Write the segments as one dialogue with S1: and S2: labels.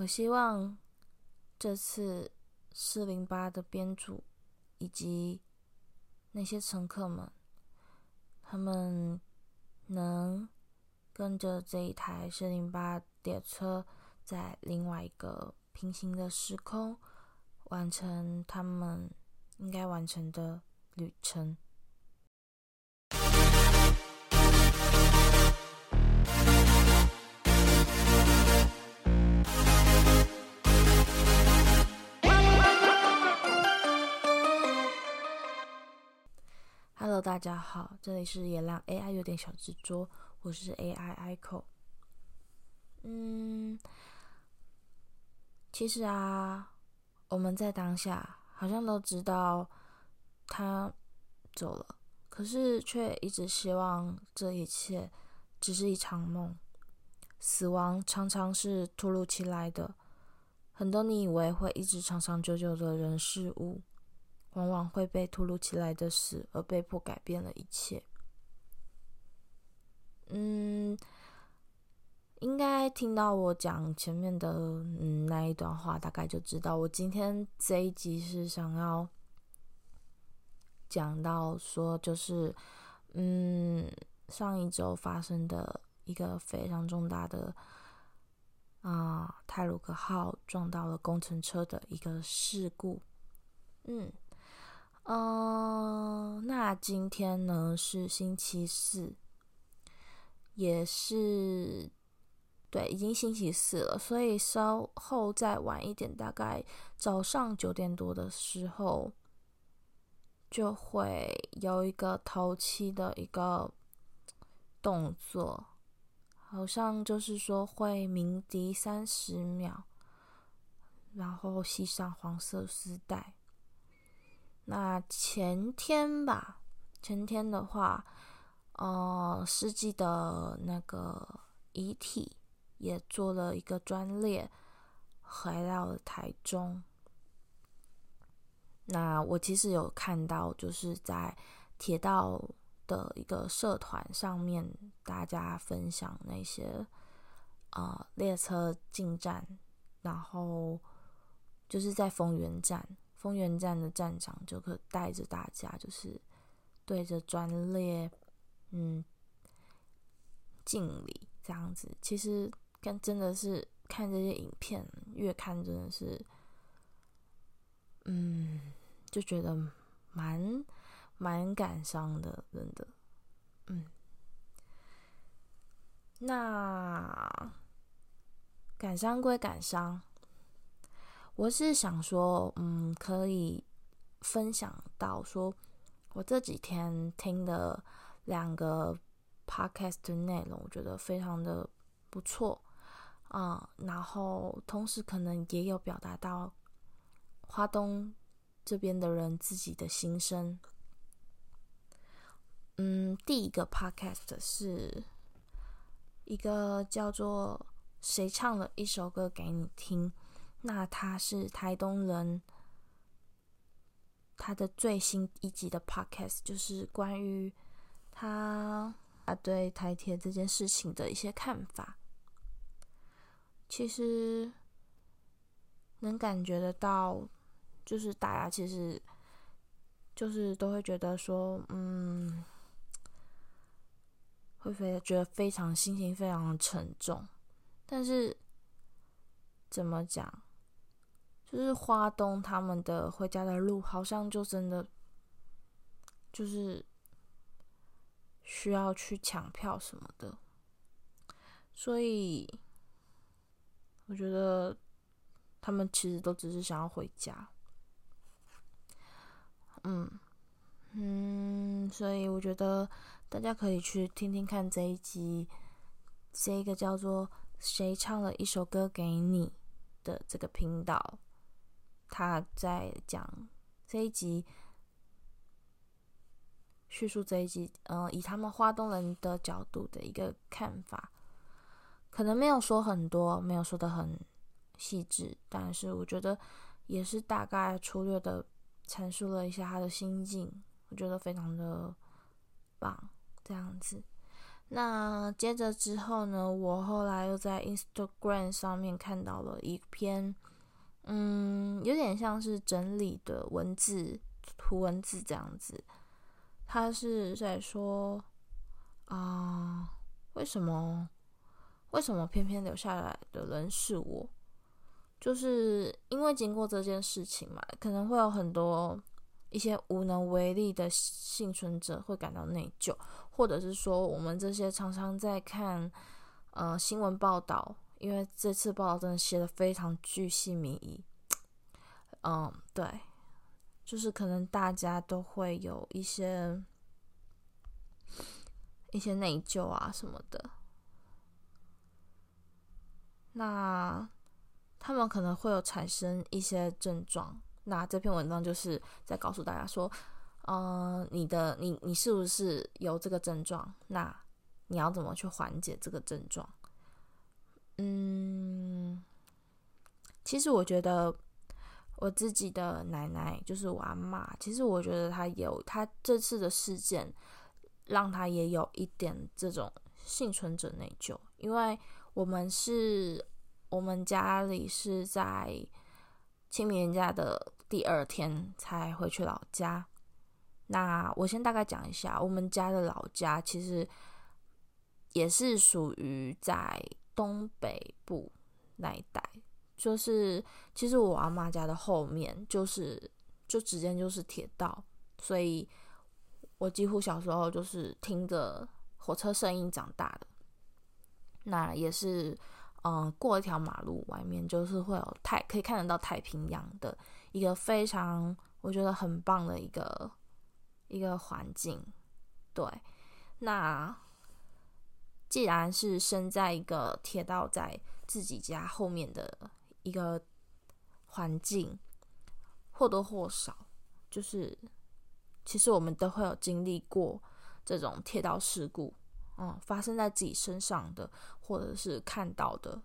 S1: 我希望这次四零八的编组以及那些乘客们，他们能跟着这一台四零八列车，在另外一个平行的时空，完成他们应该完成的旅程。大家好，这里是也让 AI 有点小执着，我是 AI Echo。嗯，其实啊，我们在当下好像都知道他走了，可是却一直希望这一切只是一场梦。死亡常常是突如其来的，很多你以为会一直长长久久的人事物。往往会被突如其来的死而被迫改变了一切。嗯，应该听到我讲前面的嗯那一段话，大概就知道我今天这一集是想要讲到说，就是嗯上一周发生的一个非常重大的啊泰鲁克号撞到了工程车的一个事故。嗯。嗯、那今天呢是星期四，也是对，已经星期四了，所以稍后再晚一点，大概早上九点多的时候，就会有一个头七的一个动作，好像就是说会鸣笛三十秒，然后系上黄色丝带。那前天吧，前天的话，呃，世纪的那个遗体也做了一个专列，回到了台中。那我其实有看到，就是在铁道的一个社团上面，大家分享那些呃列车进站，然后就是在丰原站。丰原站的站长就可带着大家，就是对着专列，嗯，敬礼这样子。其实看真的是看这些影片，越看真的是，嗯，就觉得蛮蛮感伤的，真的，嗯。那感伤归感伤。我是想说，嗯，可以分享到说，我这几天听的两个 podcast 内容，我觉得非常的不错啊，然后同时可能也有表达到花东这边的人自己的心声。嗯，第一个 podcast 是一个叫做“谁唱了一首歌给你听”。那他是台东人，他的最新一集的 podcast 就是关于他啊对台铁这件事情的一些看法。其实能感觉得到，就是大家其实就是都会觉得说，嗯，会非觉得非常心情非常沉重，但是怎么讲？就是花东他们的回家的路，好像就真的就是需要去抢票什么的，所以我觉得他们其实都只是想要回家。嗯嗯，所以我觉得大家可以去听听看这一集，这一个叫做“谁唱了一首歌给你”的这个频道。他在讲这一集，叙述这一集，嗯、呃，以他们花东人的角度的一个看法，可能没有说很多，没有说的很细致，但是我觉得也是大概粗略的阐述了一下他的心境，我觉得非常的棒，这样子。那接着之后呢，我后来又在 Instagram 上面看到了一篇，嗯，有点像是整理的文字、图文字这样子。他是在说啊、为什么为什么偏偏留下来的人是我？就是因为经过这件事情嘛，可能会有很多一些无能为力的幸存者会感到内疚。或者是说，我们这些常常在看呃新闻报道，因为这次报道真的写的非常巨细靡遗，嗯，对，就是可能大家都会有一些一些内疚啊什么的，那他们可能会有产生一些症状，那这篇文章就是在告诉大家说。呃，你的你你是不是有这个症状？那你要怎么去缓解这个症状？嗯，其实我觉得我自己的奶奶就是我阿嬷，其实我觉得她有她这次的事件，让她也有一点这种幸存者内疚，因为我们是我们家里是在清明连假的第二天才回去老家。那我先大概讲一下，我们家的老家其实也是属于在东北部那一带，就是其实我阿妈家的后面就是就直接就是铁道，所以我几乎小时候就是听着火车声音长大的。那也是，嗯，过一条马路外面就是会有太可以看得到太平洋的一个非常我觉得很棒的一个。一个环境，对。那既然是生在一个铁道在自己家后面的一个环境，或多或少，就是其实我们都会有经历过这种铁道事故，嗯，发生在自己身上的，或者是看到的，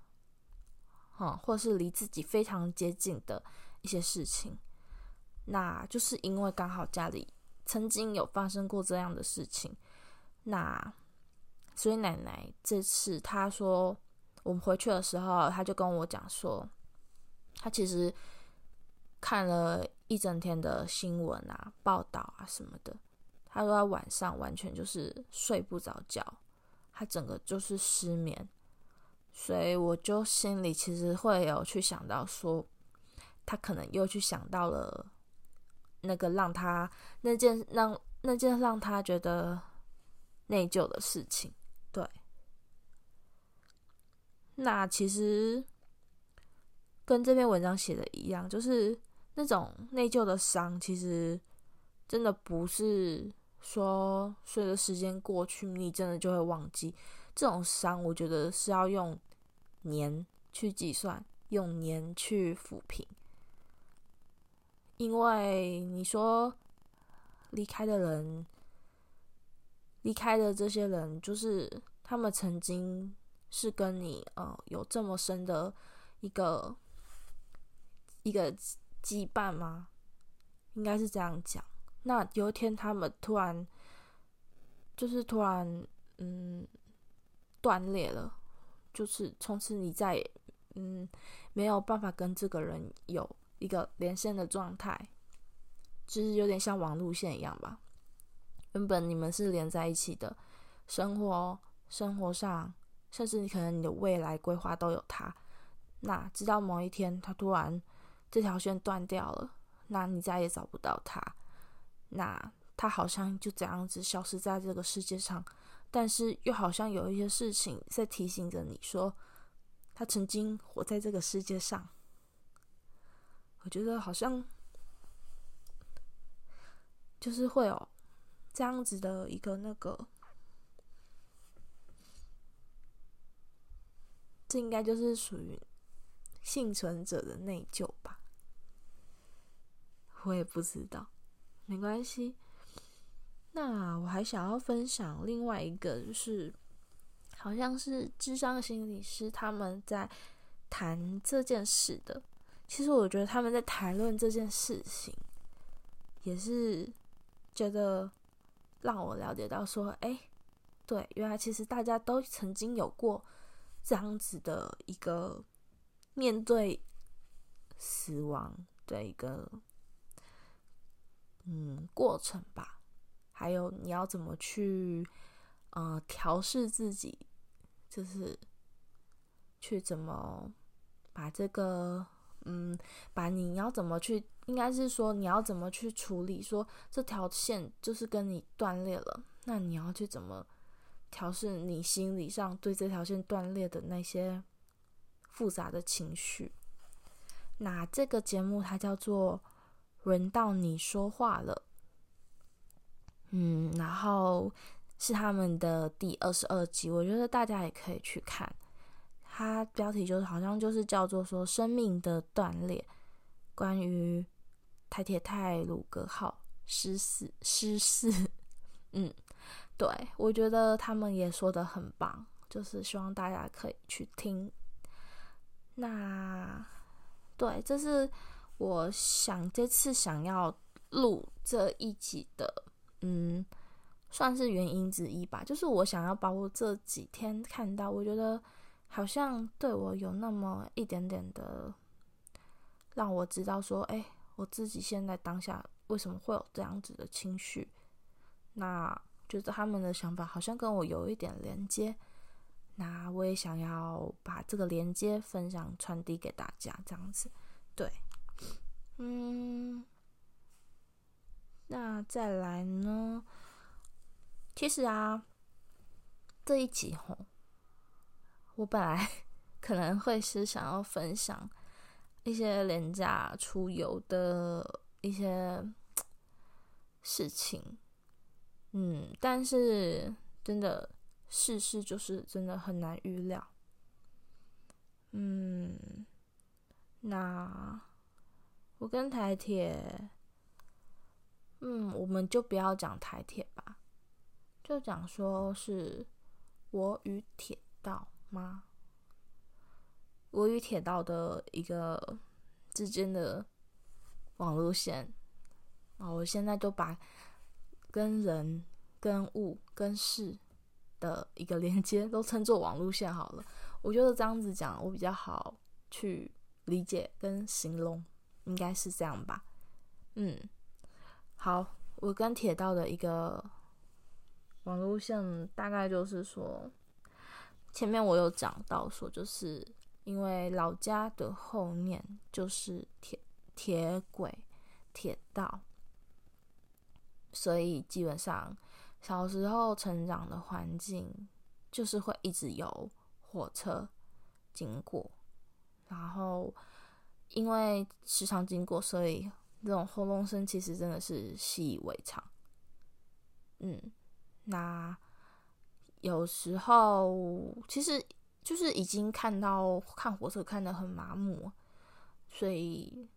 S1: 嗯，或者是离自己非常接近的一些事情。那就是因为刚好家里。曾经有发生过这样的事情，那所以奶奶这次她说我们回去的时候，她就跟我讲说，她其实看了一整天的新闻啊、报道啊什么的，她说她晚上完全就是睡不着觉，她整个就是失眠，所以我就心里其实会有去想到说，她可能又去想到了。那个让他那件让那件让他觉得内疚的事情，那其实跟这篇文章写的一样，就是那种内疚的伤，其实真的不是说随着时间过去，你真的就会忘记。这种伤，我觉得是要用年去计算，用年去抚平。因为你说离开的人，离开的这些人，就是他们曾经是跟你呃有这么深的一个一个羁绊吗？应该是这样讲。那有一天他们突然就是突然嗯断裂了，就是从此你再也嗯没有办法跟这个人有。一个连线的状态，就是有点像网路线一样吧。原本你们是连在一起的，生活、生活上，甚至你可能你的未来规划都有他。那直到某一天，他突然这条线断掉了，那你再也找不到他。那他好像就这样子消失在这个世界上，但是又好像有一些事情在提醒着你说，他曾经活在这个世界上。我觉得好像就是会有这样子的一个那个，这应该就是属于幸存者的内疚吧？我也不知道，没关系。那我还想要分享另外一个，就是好像是智商心理师他们在谈这件事的。其实我觉得他们在谈论这件事情，也是觉得让我了解到说，哎，对，原来其实大家都曾经有过这样子的一个面对死亡的一个嗯过程吧。还有你要怎么去呃调试自己，就是去怎么把这个嗯把你要怎么去，应该是说你要怎么去处理，说这条线就是跟你断裂了，那你要去怎么调试你心理上对这条线断裂的那些复杂的情绪。那这个节目它叫做《轮到你说话了》。嗯，然后是他们的第二十二集，我觉得大家也可以去看。它标题就是好像就是叫做说“生命的断裂”，关于台铁太鲁格号失事失事。嗯，对，我觉得他们也说的很棒，就是希望大家可以去听。那对，这是我想这次想要录这一集的。嗯，算是原因之一吧。就是我想要把我这几天看到，我觉得好像对我有那么一点点的，让我知道说，哎，我自己现在当下为什么会有这样子的情绪？那觉得他们的想法好像跟我有一点连接，那我也想要把这个连接分享传递给大家，这样子。对，嗯。那再来呢？其实啊，这一集吼，我本来 可能会是想要分享一些廉价出游的一些事情，嗯，但是真的世事就是真的很难预料，嗯，那我跟台铁。嗯，我们就不要讲台铁吧，就讲说是我与铁道吗？我与铁道的一个之间的网路线啊，我现在都把跟人、跟物、跟事的一个连接都称作网路线好了。我觉得这样子讲，我比较好去理解跟形容，应该是这样吧。嗯。好，我跟铁道的一个网路线大概就是说，前面我有讲到说，就是因为老家的后面就是铁铁轨铁道，所以基本上小时候成长的环境就是会一直有火车经过，然后因为时常经过，所以。这种轰隆声其实真的是习以为常，嗯，那有时候其实就是已经看到看火车看得很麻木，所以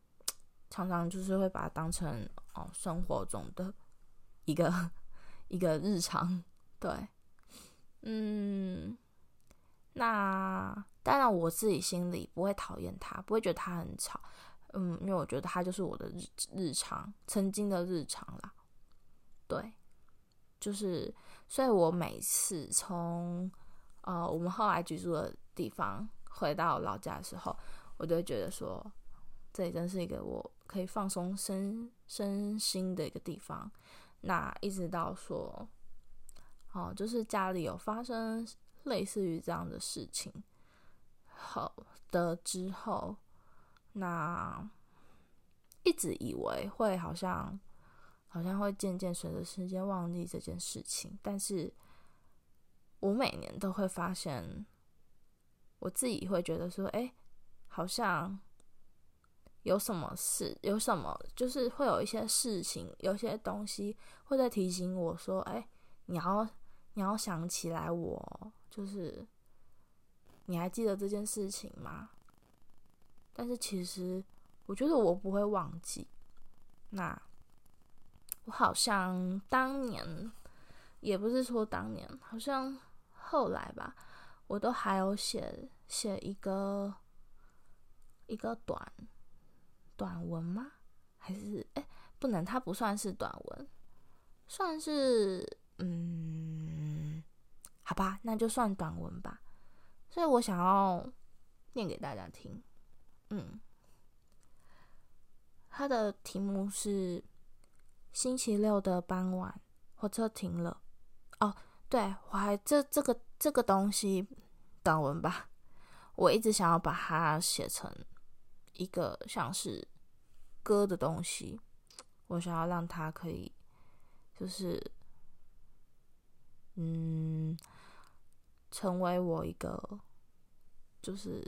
S1: 常常就是会把它当成哦生活中的一个一个日常，对，嗯，那当然我自己心里不会讨厌他，不会觉得他很吵。嗯，因为我觉得他就是我的日日常，曾经的日常啦。对，就是，所以我每次从呃我们后来居住的地方回到老家的时候，我就会觉得说，这里真是一个我可以放松身身心的一个地方。那一直到说，哦，就是家里有发生类似于这样的事情，好的之后。那一直以为会好像好像会渐渐随着时间忘记这件事情，但是我每年都会发现，我自己会觉得说，哎，好像有什么事，有什么就是会有一些事情，有些东西会在提醒我说，哎，你要你要想起来我，就是你还记得这件事情吗？但是其实，我觉得我不会忘记。那我好像当年，也不是说当年，好像后来吧，我都还有写写一个一个短短文吗？还是哎，不能，它不算是短文，算是嗯好吧，那就算短文吧。所以我想要念给大家听。嗯，它的题目是星期六的傍晚，火车停了。哦，对，我还这这个这个东西短文吧，我一直想要把它写成一个像是歌的东西，我想要让它可以就是嗯，成为我一个就是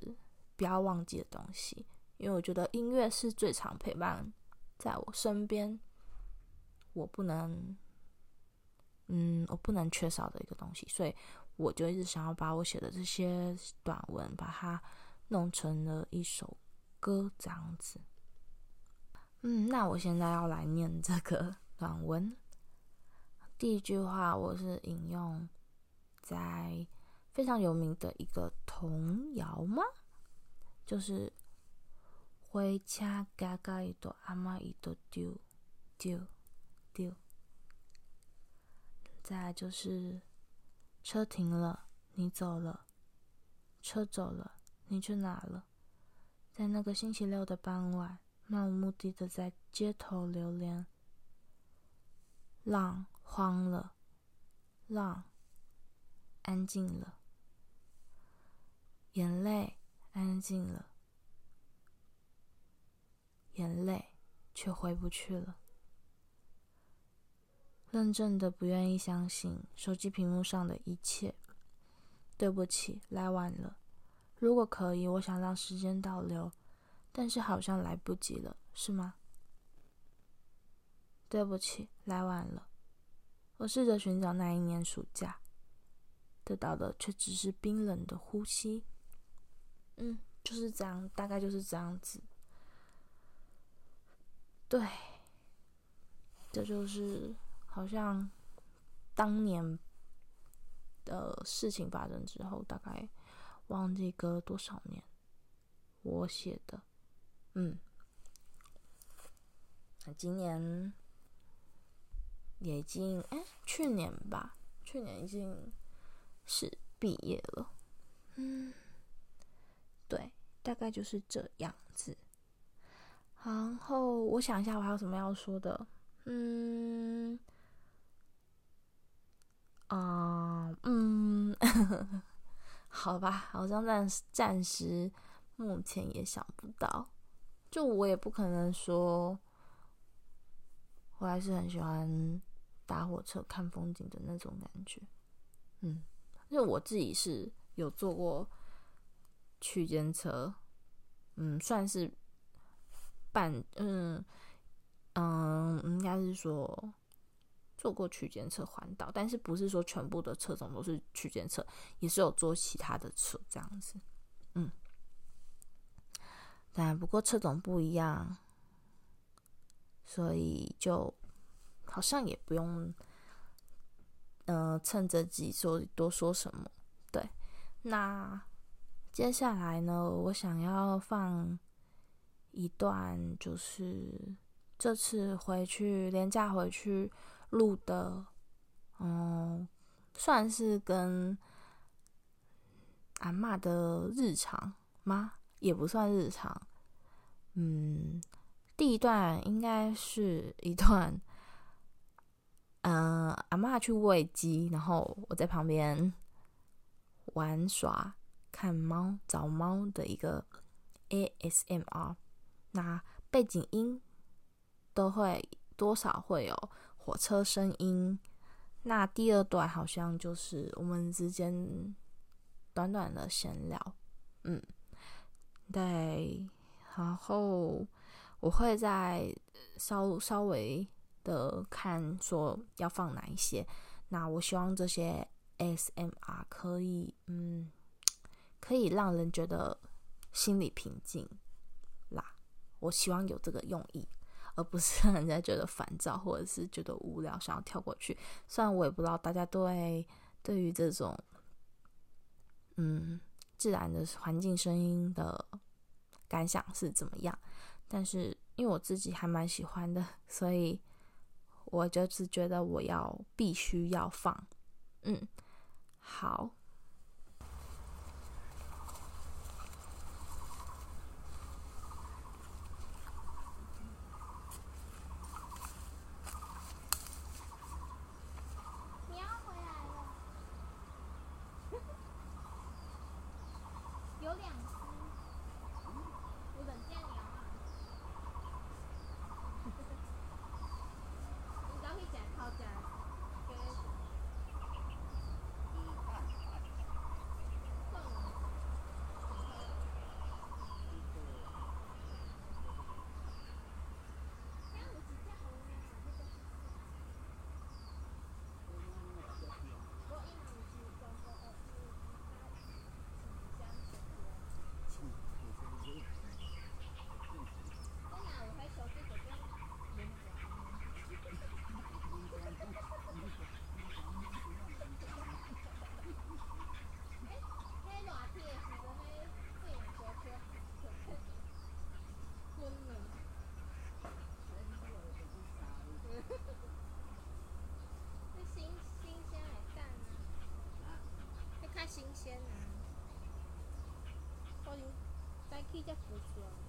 S1: 不要忘记的东西，因为我觉得音乐是最常陪伴在我身边，我不能。嗯，我不能缺少的一个东西，所以我就一直想要把我写的这些短文，把它弄成了一首歌这样子。嗯，那我现在要来念这个短文。第一句话我是引用在非常有名的一个童谣吗？就是“火车嘎嘎一朵阿妈一朵丢丢丢”。再来就是，车停了，你走了；车走了，你去哪了？在那个星期六的傍晚，漫无目的的在街头流连。浪慌了，浪安静了，眼泪安静了，眼泪却回不去了。认真的不愿意相信手机屏幕上的一切。对不起，来晚了。如果可以，我想让时间倒流，但是好像来不及了，是吗？对不起，来晚了。我试着寻找那一年暑假，得到的却只是冰冷的呼吸。嗯，就是这样，大概就是这样子。对，这就是。好像当年的事情发生之后，大概忘记隔多少年，我写的，嗯，今年也已经哎，去年吧，去年已经是毕业了，嗯，对，大概就是这样子。然后我想一下，我还有什么要说的，嗯。啊，嗯，嗯好吧，好像暂时暂时目前也想不到，就我也不可能说，我还是很喜欢搭火车看风景的那种感觉，嗯，因为我自己是有坐过区间车，嗯，算是半，嗯嗯，应该是说。做过区间车环岛，但是不是说全部的车种都是区间车，也是有坐其他的车这样子。嗯，但不过车种不一样，所以就好像也不用，呃，趁着急说多说什么。对，那接下来呢，我想要放一段，就是这次回去连假回去。录的，嗯，算是跟阿嬷的日常吗？也不算日常。嗯，第一段应该是一段，嗯，阿嬷去喂鸡，然后我在旁边玩耍、看猫、找猫的一个 ASMR。那背景音都会多少会有。火车声音，那第二段好像就是我们之间短短的闲聊，嗯，对，然后我会再稍稍微的看说要放哪一些，那我希望这些 S M R 可以，嗯，可以让人觉得心里平静啦，我希望有这个用意。而不是让人家觉得烦躁，或者是觉得无聊，想要跳过去。虽然我也不知道大家对对于这种嗯自然的环境声音的感想是怎么样，但是因为我自己还蛮喜欢的，所以我就是觉得我要必须要放。嗯，
S2: 好。
S3: 新鲜啊！可能再去再浮出来。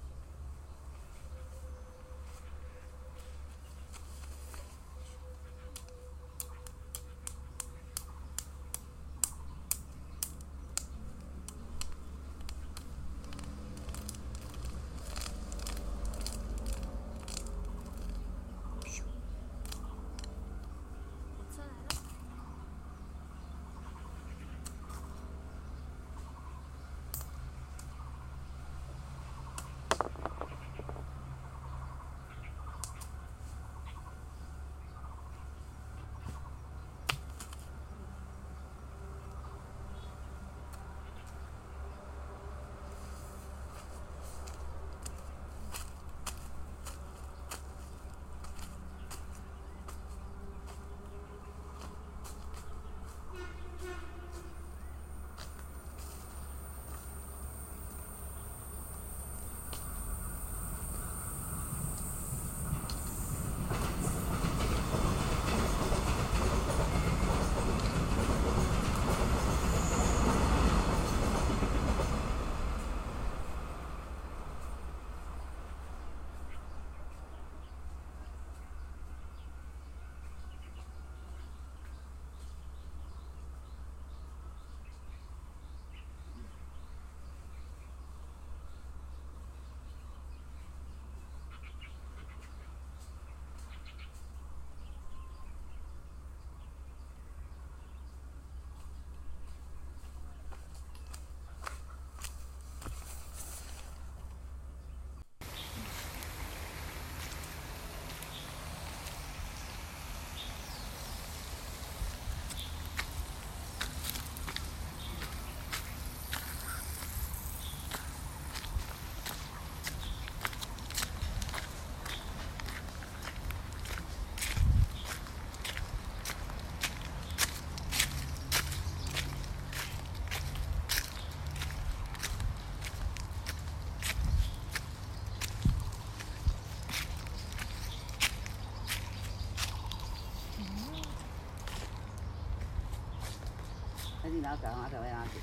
S4: 你老讲我就要哪去？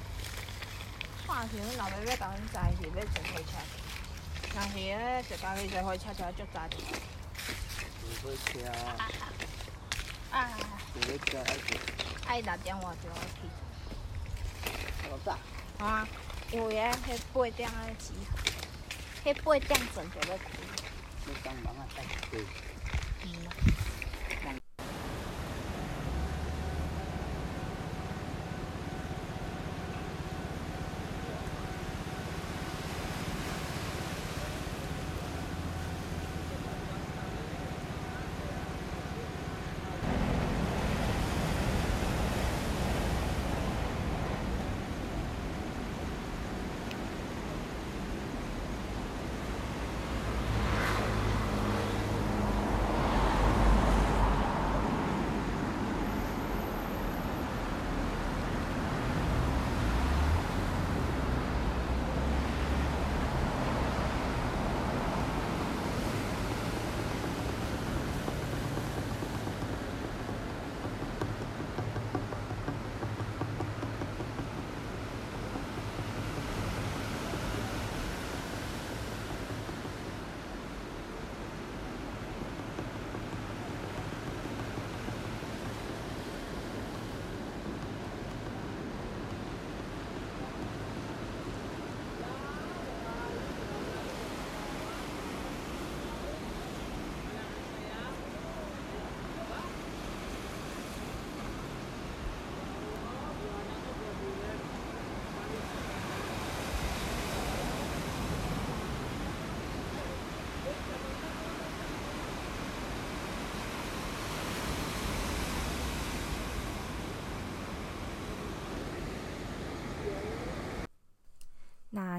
S3: 看是阮老爸要甲阮载去，要坐火车。若是咧，坐家己坐火车就要足早的。
S4: 坐火车。
S3: 啊。
S4: 坐火车爱去。
S3: 爱六点外就要去。
S4: 好早。
S3: 啊，因为咧，迄八点啊起，迄八点钟就要去。
S4: 你上班啊？对。
S3: 嗯。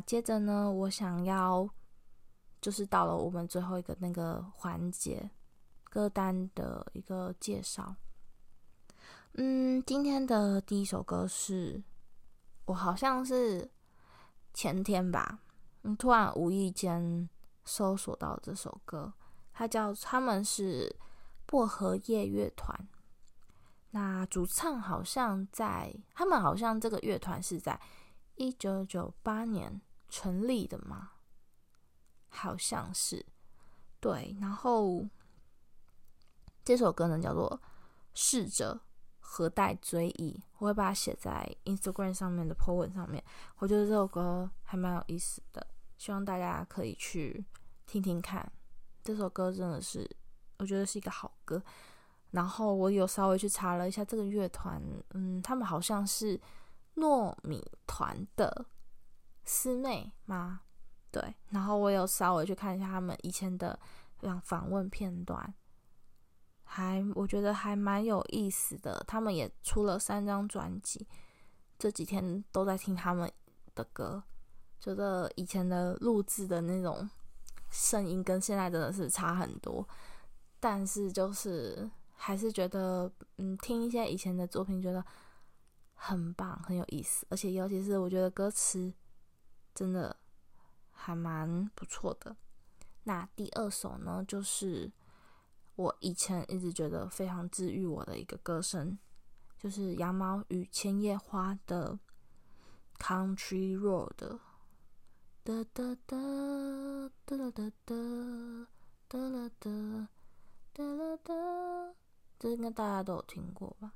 S1: 接着呢，我想要就是到了我们最后一个那个环节，歌单的一个介绍。嗯，今天的第一首歌是我好像是前天吧，嗯，突然无意间搜索到这首歌，它叫他们是薄荷叶乐团。那主唱好像在，他们好像这个乐团是在一九九八年成立的吗？好像是，对。然后这首歌呢叫做《逝者》。何待追忆？我会把它写在 Instagram 上面的 po 文上面。我觉得这首歌还蛮有意思的，希望大家可以去听听看。这首歌真的是，我觉得是一个好歌。然后我有稍微去查了一下这个乐团，嗯，他们好像是糯米团的师妹吗？对。然后我有稍微去看一下他们以前的访访问片段。还我觉得还蛮有意思的，他们也出了三张专辑，这几天都在听他们的歌，觉得以前的录制的那种声音跟现在真的是差很多，但是就是还是觉得，嗯，听一些以前的作品觉得很棒，很有意思，而且尤其是我觉得歌词真的还蛮不错的。那第二首呢，就是我以前一直觉得非常治愈我的一个歌声，就是《羊毛与千叶花》的《Country Road》。哒哒哒哒哒哒哒哒哒哒哒哒哒，这应该大家都有听过吧？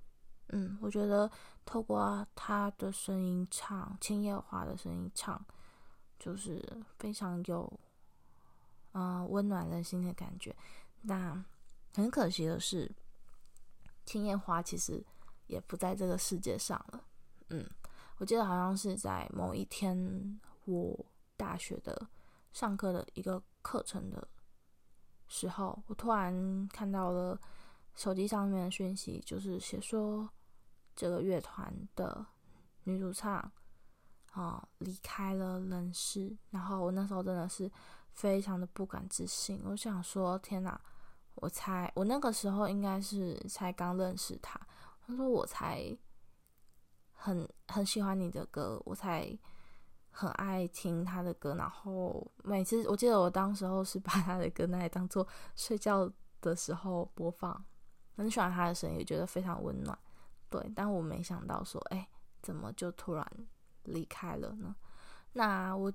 S1: 嗯，我觉得透过他的声音唱《千叶花》的声音唱，就是非常有啊、呃、温暖人心的感觉。那。很可惜的是，青叶花其实也不在这个世界上了。嗯，我记得好像是在某一天，我大学的上课的一个课程的时候，我突然看到了手机上面的讯息，就是写说这个乐团的女主唱啊离开了人世。然后我那时候真的是非常的不敢置信，我想说：天哪！我才，我那个时候应该是才刚认识他。他说我才很很喜欢你的歌，我才很爱听他的歌。然后每次我记得我当时候是把他的歌拿来当做睡觉的时候播放，很喜欢他的声音，也觉得非常温暖。对，但我没想到说，哎，怎么就突然离开了呢？那我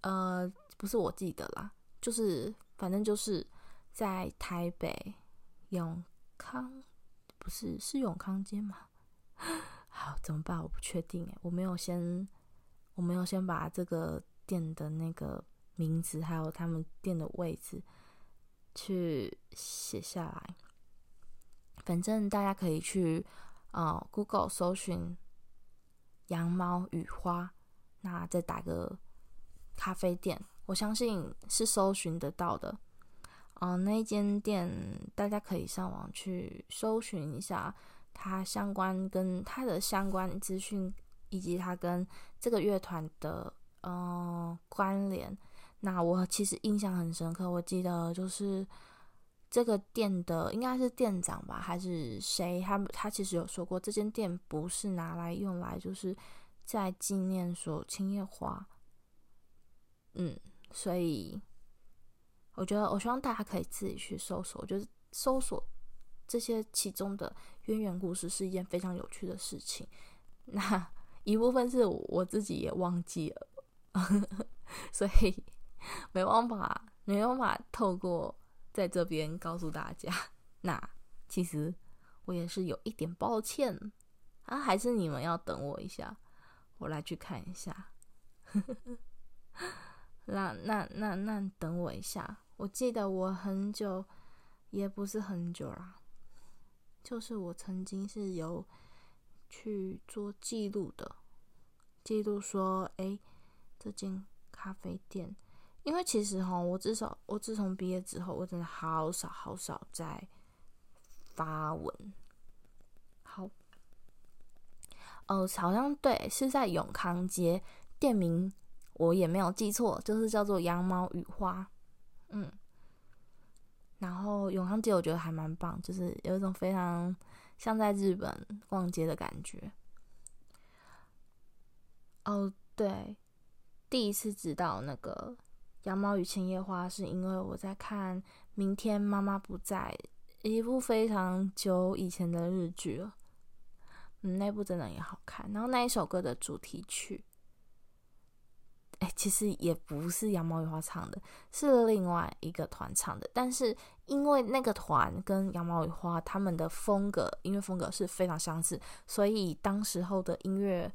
S1: 呃，不是我记得啦，就是反正就是。在台北永康，不是，是永康街吗？好，怎么办？我不确定诶，我没有先，我没有先把这个店的那个名字还有他们店的位置去写下来。反正大家可以去啊、Google 搜寻羊毛与花，那再打个咖啡店，我相信是搜寻得到的。哦，那间店大家可以上网去搜寻一下，它相关跟它的相关资讯，以及它跟这个乐团的呃关联。那我其实印象很深刻，我记得就是这个店的应该是店长吧，还是谁？他他其实有说过，这间店不是拿来用来就是在纪念说青叶花。嗯，所以。我觉得，我希望大家可以自己去搜索，就是搜索这些其中的渊源故事是一件非常有趣的事情。那 一部分是我自己也忘记了，所以没办法，没办法透过在这边告诉大家。那其实我也是有一点抱歉啊，还是你们要等我一下，我来去看一下。那那那那等我一下。我记得我很久，也不是很久啦，就是我曾经是有去做记录的，记录说，哎，这间咖啡店，因为其实哈，我至少我自从毕业之后，我真的好少好少在发文。好，哦，好像对，是在永康街，店名我也没有记错，就是叫做《羊毛与花》。嗯，然后永康街我觉得还蛮棒，就是有一种非常像在日本逛街的感觉。哦，对，第一次知道那个《羊毛与千叶花》，是因为我在看《明天妈妈不在》，一部非常久以前的日剧了。嗯，那部真的也好看。然后那一首歌的主题曲，哎，其实也不是羊毛与花唱的，是另外一个团唱的。但是因为那个团跟羊毛与花他们的风格、音乐风格是非常相似，所以当时候的音乐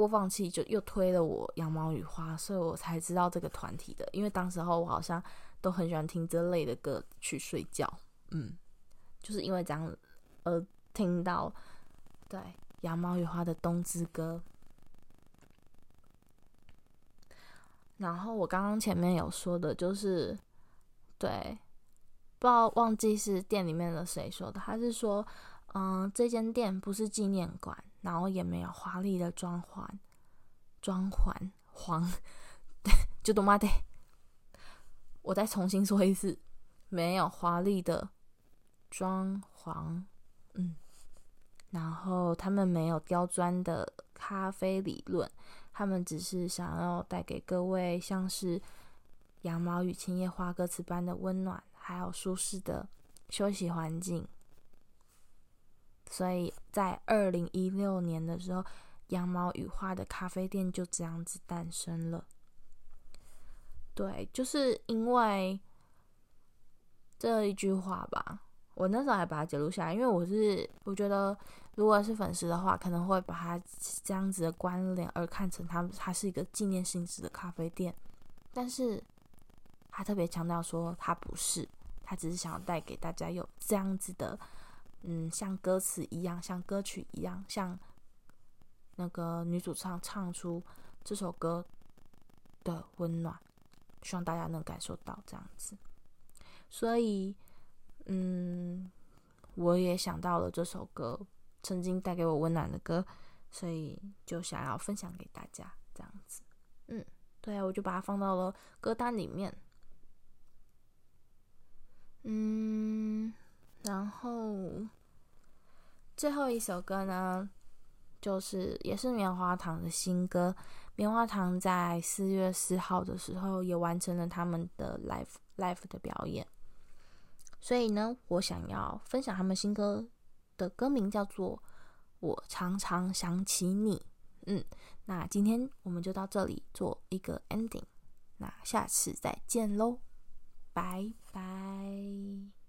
S1: 播放器就又推了我羊毛与花，所以我才知道这个团体的。因为当时候我好像都很喜欢听这类的歌去睡觉，嗯，就是因为这样而听到。对，《羊毛与花》的《冬之歌》，然后我刚刚前面有说的，就是对，不知道忘记是店里面的谁说的，他是说，嗯，这间店不是纪念馆，然后也没有华丽的装潢，装潢黄，对，就多妈的，我再重新说一次，没有华丽的装潢，嗯。然后他们没有刁钻的咖啡理论，他们只是想要带给各位像是《羊毛与青叶花》歌词般的温暖，还有舒适的休息环境。所以在二零一六年的时候，《羊毛羽化》的咖啡店就这样子诞生了。对，就是因为这一句话吧。我那时候还把它记录下来，因为我是我觉得，如果是粉丝的话，可能会把它这样子的关联而看成它它是一个纪念性质的咖啡店，但是他特别强调说他不是，他只是想要带给大家有这样子的，嗯，像歌词一样，像歌曲一样，像那个女主唱唱出这首歌的温暖，希望大家能感受到这样子，所以。嗯，我也想到了这首歌，曾经带给我温暖的歌，所以就想要分享给大家，这样子。嗯，对啊，我就把它放到了歌单里面。嗯，然后最后一首歌呢，就是也是棉花糖的新歌。棉花糖在四月四号的时候也完成了他们的 live live 的表演。所以呢，我想要分享他们新歌的歌名叫做《我常常想起你》。嗯，那今天我们就到这里做一个 ending，那下次再见喽，拜拜。